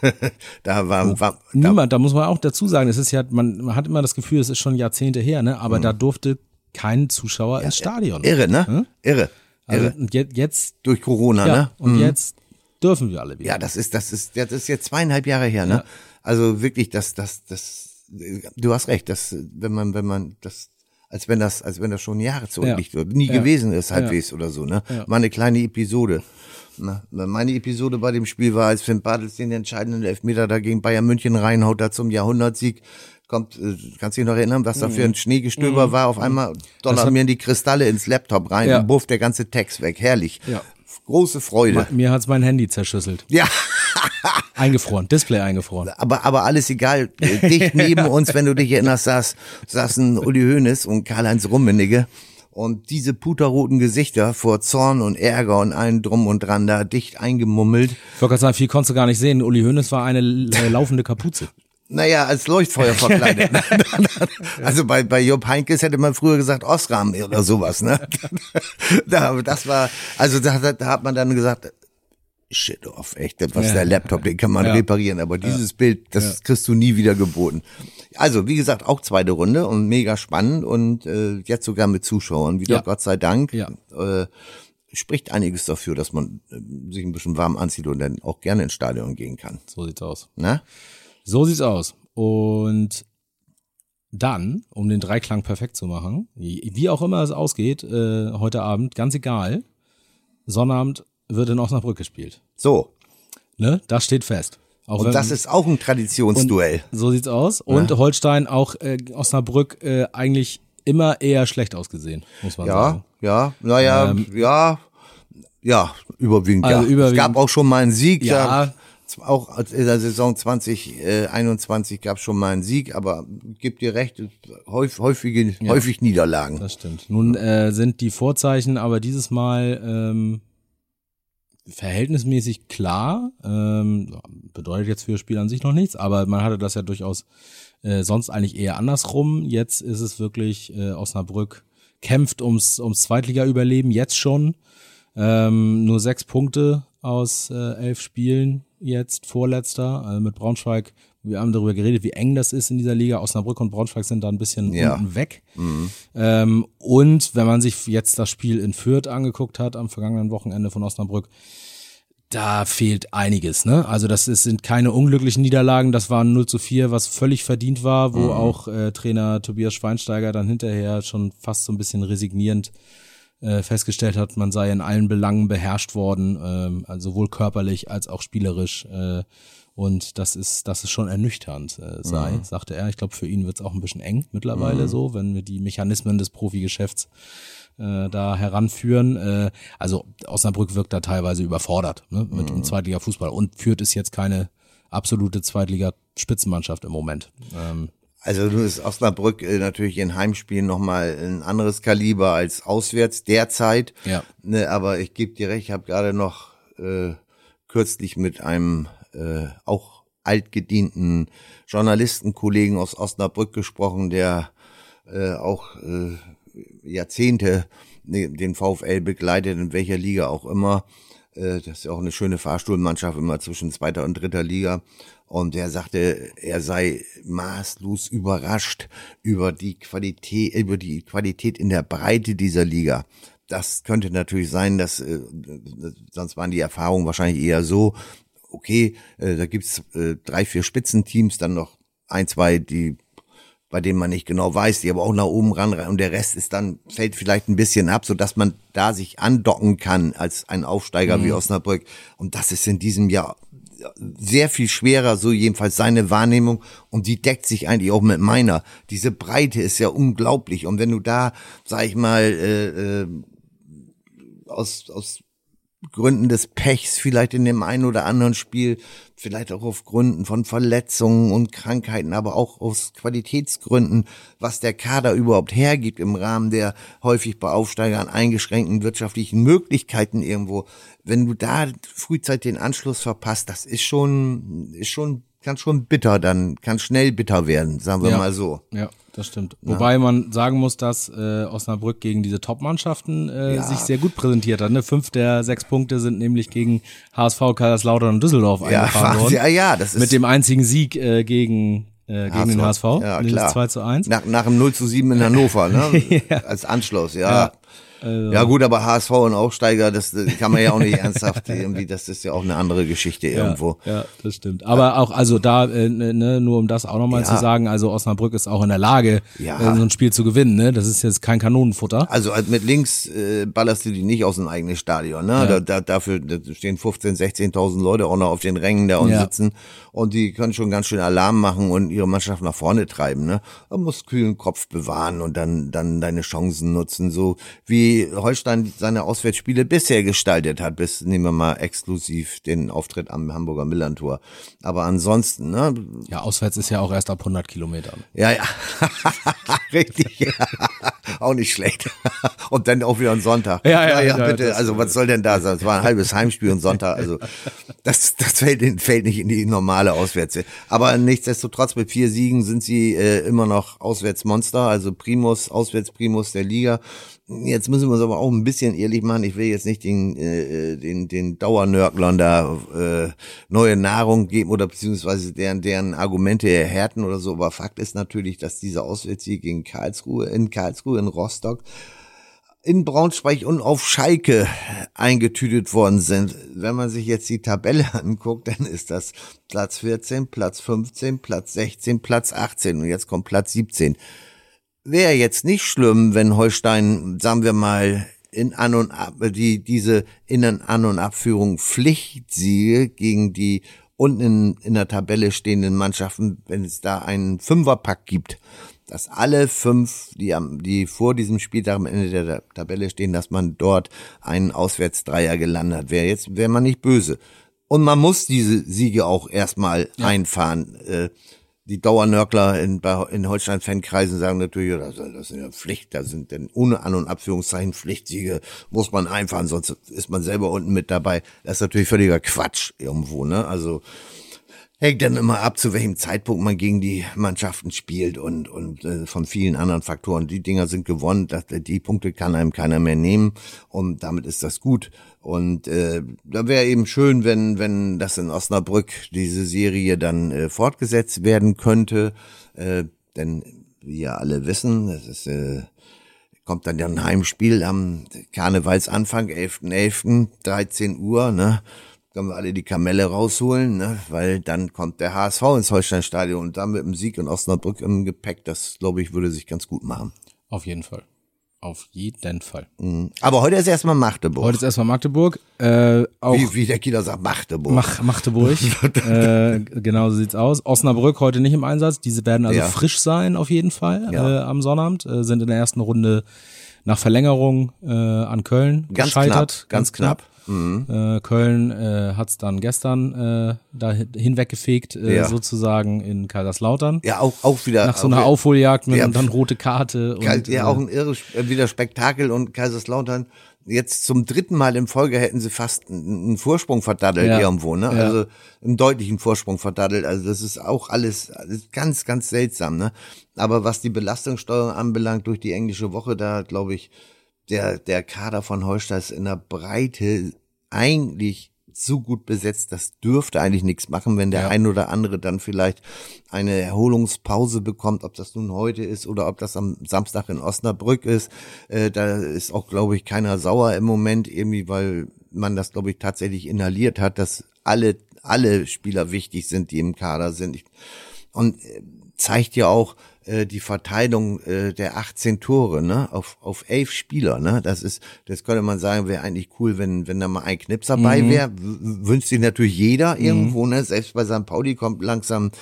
da war, oh, war da niemand, da muss man auch dazu sagen, es ist ja, man, man hat immer das Gefühl, es ist schon Jahrzehnte her, ne? Aber mhm. da durfte kein Zuschauer ja, ins Stadion. Irre, ne? Hm? Irre. Also und jetzt durch Corona, ja, ne? Und mhm. jetzt dürfen wir alle wieder. Ja, das ist das ist das ist jetzt zweieinhalb Jahre her, ne? Ja. Also wirklich, das das das du hast recht, dass wenn man wenn man das als wenn das als wenn das schon Jahre zurückliegt ja. wird, nie ja. gewesen ist halbwegs oder so, ne? Mal eine kleine Episode. Na, meine Episode bei dem Spiel war, als Finn Bartels den entscheidenden Elfmeter da gegen Bayern München reinhaut, da zum Jahrhundertsieg kommt, äh, kannst du dich noch erinnern, was da für ein mhm. Schneegestöber mhm. war? Auf einmal donnern mir die Kristalle ins Laptop rein ja. und buff der ganze Text weg. Herrlich. Ja. Große Freude. Mir hat's mein Handy zerschüsselt. Ja. eingefroren, Display eingefroren. Aber, aber alles egal. Dicht neben uns, wenn du dich erinnerst, saß, saßen Uli Hoeneß und Karl-Heinz Rummenigge. Und diese puterroten Gesichter vor Zorn und Ärger und allen drum und dran da dicht eingemummelt. Ich wollte gerade sagen, viel konntest du gar nicht sehen. Uli Hoeneß war eine äh, laufende Kapuze. Naja, als Leuchtfeuer verkleidet. also bei, bei Job Heinkes hätte man früher gesagt Osram oder sowas, ne? das war, also da, da hat man dann gesagt, shit off, echt, was ja. der Laptop, den kann man ja. reparieren, aber dieses ja. Bild, das kriegst du nie wieder geboten. Also, wie gesagt, auch zweite Runde und mega spannend und äh, jetzt sogar mit Zuschauern wieder, Gott sei Dank. Ja. Äh, spricht einiges dafür, dass man äh, sich ein bisschen warm anzieht und dann auch gerne ins Stadion gehen kann. So sieht's aus. Na? So sieht's aus. Und dann, um den Dreiklang perfekt zu machen, wie auch immer es ausgeht, äh, heute Abend, ganz egal, Sonnabend wird in Osnabrück gespielt. So. Ne? Das steht fest. Auch und wenn, das ist auch ein Traditionsduell. So sieht's aus. Und ja. Holstein, auch äh, Osnabrück, äh, eigentlich immer eher schlecht ausgesehen, muss man ja, sagen. Ja, naja, ähm, ja, ja, überwiegend, also ja. Überwiegend, es gab auch schon mal einen Sieg. Ja, auch in der Saison 2021 gab es schon mal einen Sieg, aber gibt dir recht, häufig, häufige, ja, häufig Niederlagen. Das stimmt. Nun äh, sind die Vorzeichen aber dieses Mal ähm, verhältnismäßig klar. Ähm, bedeutet jetzt für das Spiel an sich noch nichts, aber man hatte das ja durchaus äh, sonst eigentlich eher andersrum. Jetzt ist es wirklich äh, Osnabrück kämpft ums, ums Zweitliga-Überleben, jetzt schon. Ähm, nur sechs Punkte aus äh, elf Spielen jetzt, vorletzter, also mit Braunschweig. Wir haben darüber geredet, wie eng das ist in dieser Liga. Osnabrück und Braunschweig sind da ein bisschen ja. unten weg. Mhm. Ähm, und wenn man sich jetzt das Spiel in Fürth angeguckt hat, am vergangenen Wochenende von Osnabrück, da fehlt einiges, ne? Also das ist, sind keine unglücklichen Niederlagen, das war 0 zu 4, was völlig verdient war, wo mhm. auch äh, Trainer Tobias Schweinsteiger dann hinterher schon fast so ein bisschen resignierend äh, festgestellt hat, man sei in allen Belangen beherrscht worden, ähm, also sowohl körperlich als auch spielerisch. Äh, und das ist, das ist schon ernüchternd äh, sei, mhm. sagte er. Ich glaube, für ihn wird es auch ein bisschen eng mittlerweile mhm. so, wenn wir die Mechanismen des Profigeschäfts äh, da heranführen. Äh, also Osnabrück wirkt da teilweise überfordert ne, mit mhm. dem Zweitliga-Fußball und führt es jetzt keine absolute Zweitliga-Spitzenmannschaft im Moment. Ähm, also nun ist Osnabrück äh, natürlich in Heimspielen nochmal ein anderes Kaliber als auswärts derzeit. Ja. Ne, aber ich gebe dir recht, ich habe gerade noch äh, kürzlich mit einem äh, auch altgedienten Journalistenkollegen aus Osnabrück gesprochen, der äh, auch äh, Jahrzehnte ne, den VfL begleitet, in welcher Liga auch immer. Äh, das ist ja auch eine schöne Fahrstuhlmannschaft immer zwischen zweiter und dritter Liga. Und er sagte, er sei maßlos überrascht über die Qualität, über die Qualität in der Breite dieser Liga. Das könnte natürlich sein, dass äh, sonst waren die Erfahrungen wahrscheinlich eher so, okay, äh, da gibt's äh, drei, vier Spitzenteams, dann noch ein, zwei, die bei denen man nicht genau weiß, die aber auch nach oben ran und der Rest ist dann, fällt vielleicht ein bisschen ab, so dass man da sich andocken kann als ein Aufsteiger mhm. wie Osnabrück. Und das ist in diesem Jahr sehr viel schwerer, so jedenfalls seine Wahrnehmung und die deckt sich eigentlich auch mit meiner. Diese Breite ist ja unglaublich und wenn du da, sag ich mal, äh, äh, aus, aus Gründen des Pechs vielleicht in dem einen oder anderen Spiel, vielleicht auch auf Gründen von Verletzungen und Krankheiten, aber auch aus Qualitätsgründen, was der Kader überhaupt hergibt im Rahmen der häufig bei Aufsteigern eingeschränkten wirtschaftlichen Möglichkeiten irgendwo. Wenn du da frühzeitig den Anschluss verpasst, das ist schon, ist schon kann schon bitter dann, kann schnell bitter werden, sagen wir ja, mal so. Ja, das stimmt. Ja. Wobei man sagen muss, dass äh, Osnabrück gegen diese Top-Mannschaften äh, ja. sich sehr gut präsentiert hat. Ne? Fünf der sechs Punkte sind nämlich gegen HSV, Kaiserslautern und Düsseldorf eingefahren worden. Ja, ja, das ist mit dem einzigen Sieg äh, gegen äh, gegen HSV. den HSV. Ja, klar. 2 zu 1. Nach, nach dem 0 zu 7 in Hannover, ne? ja. Als Anschluss, ja. Ja. Also. Ja gut, aber HSV und Aufsteiger, das, kann man ja auch nicht ernsthaft irgendwie, das ist ja auch eine andere Geschichte irgendwo. Ja, das stimmt. Aber auch, also da, äh, ne, ne, nur um das auch nochmal ja. zu sagen, also Osnabrück ist auch in der Lage, ja. äh, so ein Spiel zu gewinnen, ne? Das ist jetzt kein Kanonenfutter. Also mit links äh, ballerst du die nicht aus dem eigenen Stadion, ne? Ja. Da, da, dafür da stehen 15, 16.000 Leute auch noch auf den Rängen da und sitzen und die können schon ganz schön Alarm machen und ihre Mannschaft nach vorne treiben, ne? Man muss kühlen Kopf bewahren und dann, dann deine Chancen nutzen, so wie Holstein seine Auswärtsspiele bisher gestaltet hat, bis nehmen wir mal exklusiv den Auftritt am Hamburger Millantor. Aber ansonsten, ne? Ja, auswärts ist ja auch erst ab 100 Kilometern. Ja, ja. Richtig. Ja. auch nicht schlecht. und dann auch wieder ein Sonntag. Ja, ja, ja, ja bitte. Also was soll denn da sein? Es war ein halbes Heimspiel und Sonntag. Also das, das fällt, fällt nicht in die normale Auswärts. Aber nichtsdestotrotz mit vier Siegen sind sie äh, immer noch Auswärtsmonster, also Primus, Auswärtsprimus der Liga. Jetzt müssen wir uns aber auch ein bisschen ehrlich machen. Ich will jetzt nicht den, äh, den, den Dauernörglern da äh, neue Nahrung geben oder beziehungsweise deren, deren Argumente erhärten oder so. Aber Fakt ist natürlich, dass dieser Auswärtssieg gegen Karlsruhe, in Karlsruhe, in Rostock, in Braunschweig und auf Schalke eingetütet worden sind. Wenn man sich jetzt die Tabelle anguckt, dann ist das Platz 14, Platz 15, Platz 16, Platz 18 und jetzt kommt Platz 17 wäre jetzt nicht schlimm, wenn Holstein, sagen wir mal, in An- und Ab, die, diese Innen-, An- und Abführung Pflichtsiege gegen die unten in, in der Tabelle stehenden Mannschaften, wenn es da einen Fünferpack gibt, dass alle fünf, die am, die vor diesem Spieltag am Ende der Tabelle stehen, dass man dort einen Auswärtsdreier gelandet wäre. Jetzt wäre man nicht böse. Und man muss diese Siege auch erstmal ja. einfahren. Äh, die Dauernörkler in, in Holstein-Fankreisen sagen natürlich, das, ist ja Pflicht, da sind denn ohne An- und Abführungszeichen Pflichtsiege, muss man einfahren, sonst ist man selber unten mit dabei. Das ist natürlich völliger Quatsch irgendwo, ne? Also hängt dann immer ab, zu welchem Zeitpunkt man gegen die Mannschaften spielt und, und äh, von vielen anderen Faktoren. Die Dinger sind gewonnen, das, die Punkte kann einem keiner mehr nehmen und damit ist das gut. Und äh, da wäre eben schön, wenn, wenn das in Osnabrück diese Serie dann äh, fortgesetzt werden könnte. Äh, denn wie ja alle wissen, es ist, äh, kommt dann ja ein Heimspiel am Karnevalsanfang, 11.11., .11., 13 Uhr, ne? Können wir alle die Kamelle rausholen, ne? weil dann kommt der HSV ins Holsteinstadion und dann mit dem Sieg in Osnabrück im Gepäck, das glaube ich würde sich ganz gut machen. Auf jeden Fall. Auf jeden Fall. Mhm. Aber heute ist erstmal Magdeburg. Heute ist erstmal Magdeburg. Äh, auch wie, wie der Kieler sagt, Magdeburg. Mach, Magdeburg. äh, genau so sieht's aus. Osnabrück heute nicht im Einsatz. Diese werden also ja. frisch sein auf jeden Fall ja. äh, am Sonnabend. Äh, sind in der ersten Runde nach Verlängerung äh, an Köln ganz gescheitert. Knapp, ganz knapp. knapp. Mhm. Äh, Köln äh, hat es dann gestern äh, da hinweggefegt, äh, ja. sozusagen in Kaiserslautern. Ja, auch, auch wieder. Nach so einer Aufholjagd mit ja, dann rote Karte. Und, ja, auch ein irres äh, wieder Spektakel und Kaiserslautern jetzt zum dritten Mal in Folge hätten sie fast einen Vorsprung verdaddelt ja. irgendwo, ne? Ja. Also einen deutlichen Vorsprung verdaddelt. Also das ist auch alles, alles ganz, ganz seltsam, ne? Aber was die Belastungssteuerung anbelangt durch die englische Woche, da glaube ich, der, der Kader von Holstein ist in der Breite eigentlich so gut besetzt, das dürfte eigentlich nichts machen, wenn der ja. ein oder andere dann vielleicht eine Erholungspause bekommt, ob das nun heute ist oder ob das am Samstag in Osnabrück ist. Äh, da ist auch, glaube ich, keiner sauer im Moment irgendwie, weil man das, glaube ich, tatsächlich inhaliert hat, dass alle, alle Spieler wichtig sind, die im Kader sind. Ich, und äh, zeigt ja auch, äh, die Verteilung äh, der 18 Tore, ne, auf, auf elf Spieler, ne, das ist, das könnte man sagen, wäre eigentlich cool, wenn, wenn da mal ein Knipser mhm. bei wäre, wünscht sich natürlich jeder mhm. irgendwo, ne, selbst bei St. Pauli kommt langsam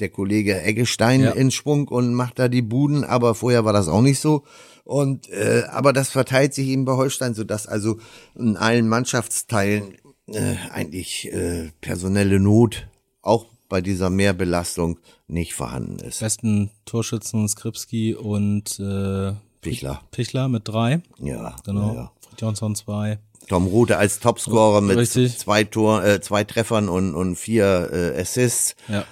der Kollege Eggestein ja. in Schwung und macht da die Buden, aber vorher war das auch nicht so. Und äh, aber das verteilt sich eben bei Holstein, so dass also in allen Mannschaftsteilen äh, eigentlich äh, personelle Not auch bei dieser Mehrbelastung nicht vorhanden ist. Besten Torschützen Skripski und äh, Pichler. Pichler mit drei. Ja. Genau. Ja. Johnson zwei. Tom Rute als Topscorer mit Richtig. zwei Tor, äh, zwei Treffern und, und vier äh, Assists. Ja.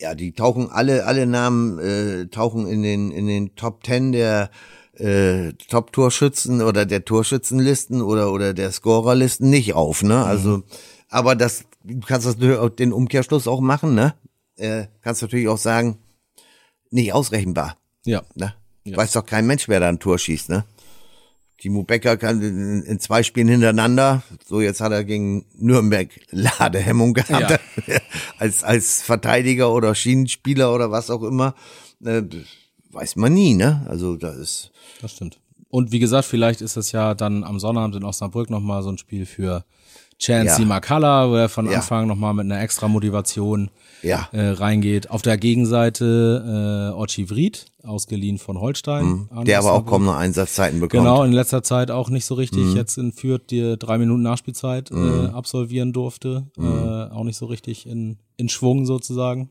Ja, die tauchen alle, alle Namen äh, tauchen in den in den Top Ten der äh, Top-Torschützen oder der Torschützenlisten oder oder der Scorerlisten nicht auf, ne? Also, mhm. Aber das du kannst das den Umkehrschluss auch machen, ne? Äh, kannst natürlich auch sagen, nicht ausrechenbar. Ja. Ne? Ja. Weiß doch kein Mensch, wer da ein Tor schießt, ne? Timo Becker kann in, in, zwei Spielen hintereinander, so jetzt hat er gegen Nürnberg Ladehemmung gehabt, ja. als, als Verteidiger oder Schienenspieler oder was auch immer, äh, weiß man nie, ne? Also das ist. Das stimmt. Und wie gesagt, vielleicht ist es ja dann am Sonnabend in Osnabrück nochmal so ein Spiel für Chancey ja. Makala, wo er von ja. Anfang nochmal mit einer extra Motivation ja. äh, reingeht. Auf der Gegenseite äh, Ochi Vried, ausgeliehen von Holstein. Mhm. Der aber auch kaum noch Einsatzzeiten bekommt. Genau, in letzter Zeit auch nicht so richtig. Mhm. Jetzt in Fürth die drei Minuten Nachspielzeit äh, mhm. äh, absolvieren durfte. Mhm. Äh, auch nicht so richtig in, in Schwung sozusagen.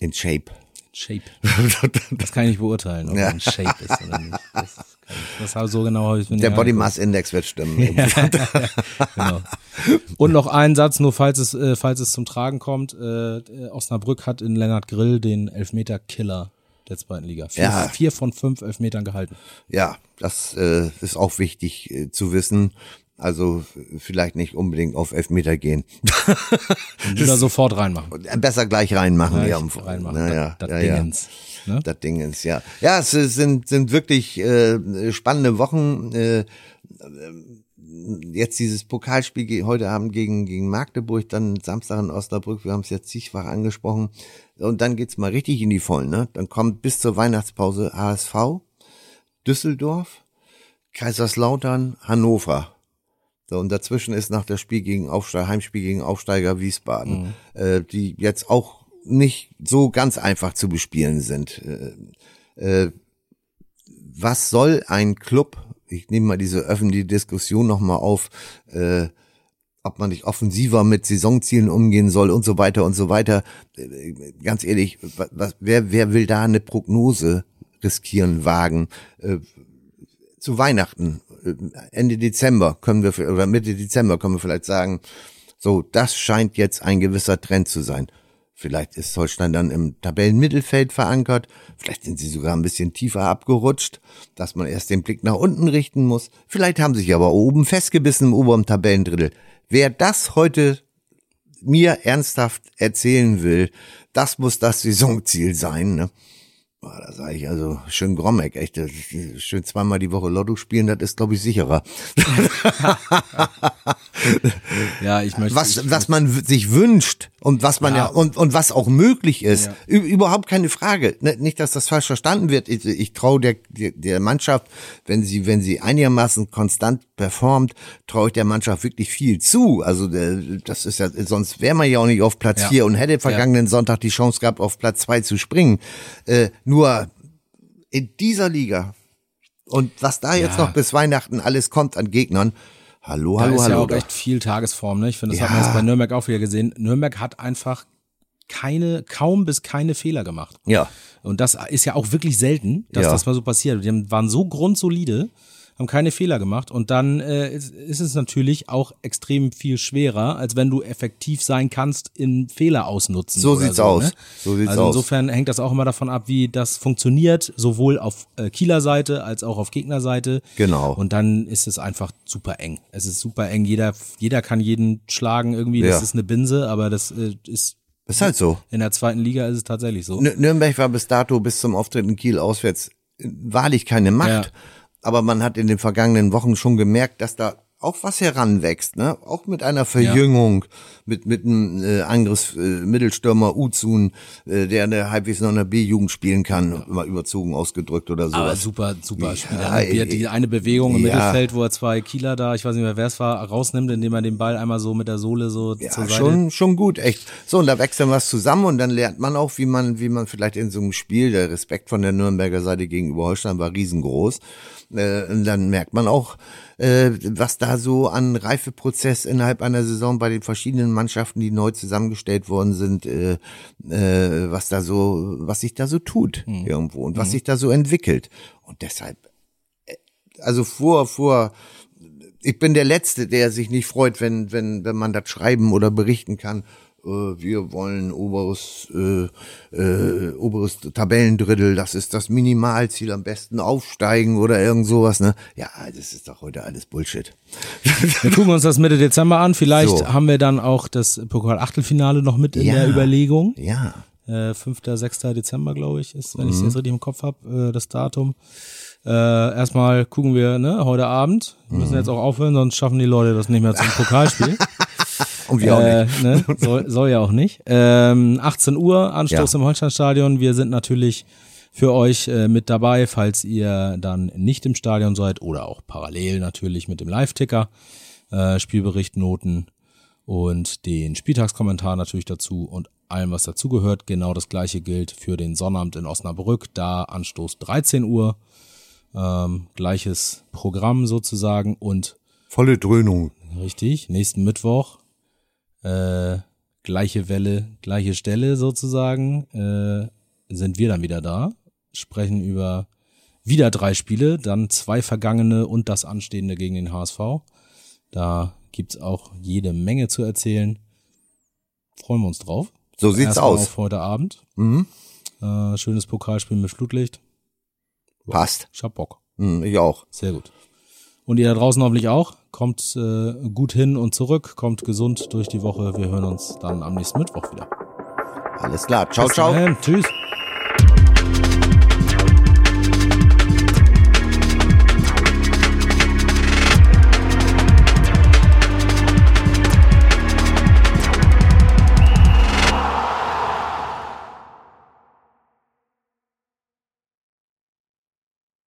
In Shape. Shape. Das kann ich nicht beurteilen, ob ja. ein Shape ist oder nicht. Das, das habe so genau habe ich mir Der Body Mass Index wird stimmen. genau. Und noch ein Satz, nur falls es äh, falls es zum Tragen kommt. Äh, Osnabrück hat in Lennart Grill den Elfmeter Killer der zweiten Liga. Vier, ja. vier von fünf Elfmetern gehalten. Ja, das äh, ist auch wichtig äh, zu wissen. Also vielleicht nicht unbedingt auf Elfmeter gehen. Und wieder sofort reinmachen. Besser gleich reinmachen. Gleich ja, reinmachen. Naja, das, das ja, Dingens. Ja. Ne? Das Dingens, ja. Ja, es sind, sind wirklich äh, spannende Wochen. Äh, jetzt dieses Pokalspiel heute Abend gegen, gegen Magdeburg, dann Samstag in Osnabrück, wir haben es jetzt zigfach angesprochen. Und dann geht's mal richtig in die Vollen. Ne? Dann kommt bis zur Weihnachtspause HSV, Düsseldorf, Kaiserslautern, Hannover. So, und dazwischen ist nach der Spiel gegen Aufsteiger, Heimspiel gegen Aufsteiger Wiesbaden, mhm. äh, die jetzt auch nicht so ganz einfach zu bespielen sind. Äh, äh, was soll ein Club, ich nehme mal diese öffentliche Diskussion nochmal auf, äh, ob man nicht offensiver mit Saisonzielen umgehen soll und so weiter und so weiter. Äh, ganz ehrlich, was, wer, wer will da eine Prognose riskieren, wagen? Äh, zu Weihnachten Ende Dezember können wir, oder Mitte Dezember können wir vielleicht sagen, so, das scheint jetzt ein gewisser Trend zu sein. Vielleicht ist Holstein dann im Tabellenmittelfeld verankert. Vielleicht sind sie sogar ein bisschen tiefer abgerutscht, dass man erst den Blick nach unten richten muss. Vielleicht haben sie sich aber oben festgebissen im oberen Tabellendrittel. Wer das heute mir ernsthaft erzählen will, das muss das Saisonziel sein. Ne? Boah, da sage ich also schön Grommeck, echt. Schön zweimal die Woche Lotto spielen, das ist, glaube ich, sicherer. ja, ich möchte. Was, ich, was man sich wünscht und was man ja, ja und, und was auch möglich ist. Ja. Überhaupt keine Frage. Ne, nicht, dass das falsch verstanden wird. Ich, ich traue der, der Mannschaft, wenn sie, wenn sie einigermaßen konstant performt, traue ich der Mannschaft wirklich viel zu. Also das ist ja, sonst wäre man ja auch nicht auf Platz ja. vier und hätte vergangenen Sonntag die Chance gehabt, auf Platz zwei zu springen. Äh, nur in dieser Liga und was da jetzt noch bis Weihnachten alles kommt an Gegnern, Hallo, hallo, da ist hallo. ja auch echt viel Tagesform, ne? Ich finde, das ja. hat man jetzt bei Nürnberg auch wieder gesehen. Nürnberg hat einfach keine, kaum bis keine Fehler gemacht. Ja. Und das ist ja auch wirklich selten, dass ja. das mal so passiert. Die waren so grundsolide haben keine Fehler gemacht und dann äh, ist, ist es natürlich auch extrem viel schwerer, als wenn du effektiv sein kannst in Fehler ausnutzen. So sieht's so, aus. Ne? So sieht's also insofern hängt das auch immer davon ab, wie das funktioniert, sowohl auf äh, Kieler Seite als auch auf Gegnerseite. Genau. Und dann ist es einfach super eng. Es ist super eng. Jeder, jeder kann jeden schlagen irgendwie. Das Ja. ist eine Binse, aber das äh, ist Ist halt so. in der zweiten Liga ist es tatsächlich so. Nürnberg war bis dato, bis zum Auftritt in Kiel auswärts, wahrlich keine Macht. Ja. Aber man hat in den vergangenen Wochen schon gemerkt, dass da auch was heranwächst, ne? Auch mit einer Verjüngung, ja. mit mit einem äh, Angriffsmittelstürmer äh, Uzun, äh, der eine halbwegs noch in der B-Jugend spielen kann, ja. immer überzogen ausgedrückt oder so. Aber super, super Spieler. Ja, ne? die eine Bewegung im. Mittelfeld, wo er zwei Kieler da, ich weiß nicht mehr, wer es war, rausnimmt, indem er den Ball einmal so mit der Sohle so ja, zur Seite. schon schon gut, echt. So und da wächst dann was zusammen und dann lernt man auch, wie man wie man vielleicht in so einem Spiel, der Respekt von der Nürnberger Seite gegenüber Holstein war riesengroß. Äh, und dann merkt man auch, äh, was da so an Reifeprozess innerhalb einer Saison bei den verschiedenen Mannschaften, die neu zusammengestellt worden sind, äh, äh, was da so, was sich da so tut mhm. irgendwo und was mhm. sich da so entwickelt. Und deshalb, äh, also vor, vor, ich bin der Letzte, der sich nicht freut, wenn, wenn, wenn man das schreiben oder berichten kann äh, wir wollen oberes, äh, äh, oberes Tabellendrittel, das ist das Minimalziel, am besten aufsteigen oder irgend sowas, ne? Ja, das ist doch heute alles Bullshit. Wir gucken uns das Mitte Dezember an. Vielleicht so. haben wir dann auch das Pokal-Achtelfinale noch mit in ja, der Überlegung. Ja. Äh, 5., 6. Dezember, glaube ich, ist, wenn mhm. ich es jetzt richtig im Kopf habe, äh, das Datum. Äh, erstmal gucken wir, ne, heute Abend. Wir müssen mhm. jetzt auch aufhören, sonst schaffen die Leute das nicht mehr zum Pokalspiel. Und wir äh, auch nicht. Ne? Soll, soll ja auch nicht. Ähm, 18 Uhr, Anstoß ja. im Holsteinstadion. Wir sind natürlich für euch äh, mit dabei, falls ihr dann nicht im Stadion seid oder auch parallel natürlich mit dem Live-Ticker, äh, Spielbericht, Noten und den Spieltagskommentar natürlich dazu und allem, was dazugehört. Genau das gleiche gilt für den Sonnabend in Osnabrück, da Anstoß 13 Uhr. Ähm, gleiches Programm sozusagen und volle Dröhnung. Richtig, nächsten Mittwoch äh, gleiche Welle, gleiche Stelle sozusagen, äh, sind wir dann wieder da, sprechen über wieder drei Spiele, dann zwei vergangene und das anstehende gegen den HSV. Da gibt's auch jede Menge zu erzählen. Freuen wir uns drauf. So sieht's Erstmal aus. Auf heute Abend. Mhm. Äh, schönes Pokalspiel mit Flutlicht. Passt. Ich hab Bock. Mhm, ich auch. Sehr gut. Und ihr da draußen hoffentlich auch. Kommt äh, gut hin und zurück, kommt gesund durch die Woche. Wir hören uns dann am nächsten Mittwoch wieder. Alles klar. Ciao, Bis ciao. Dahin. Tschüss.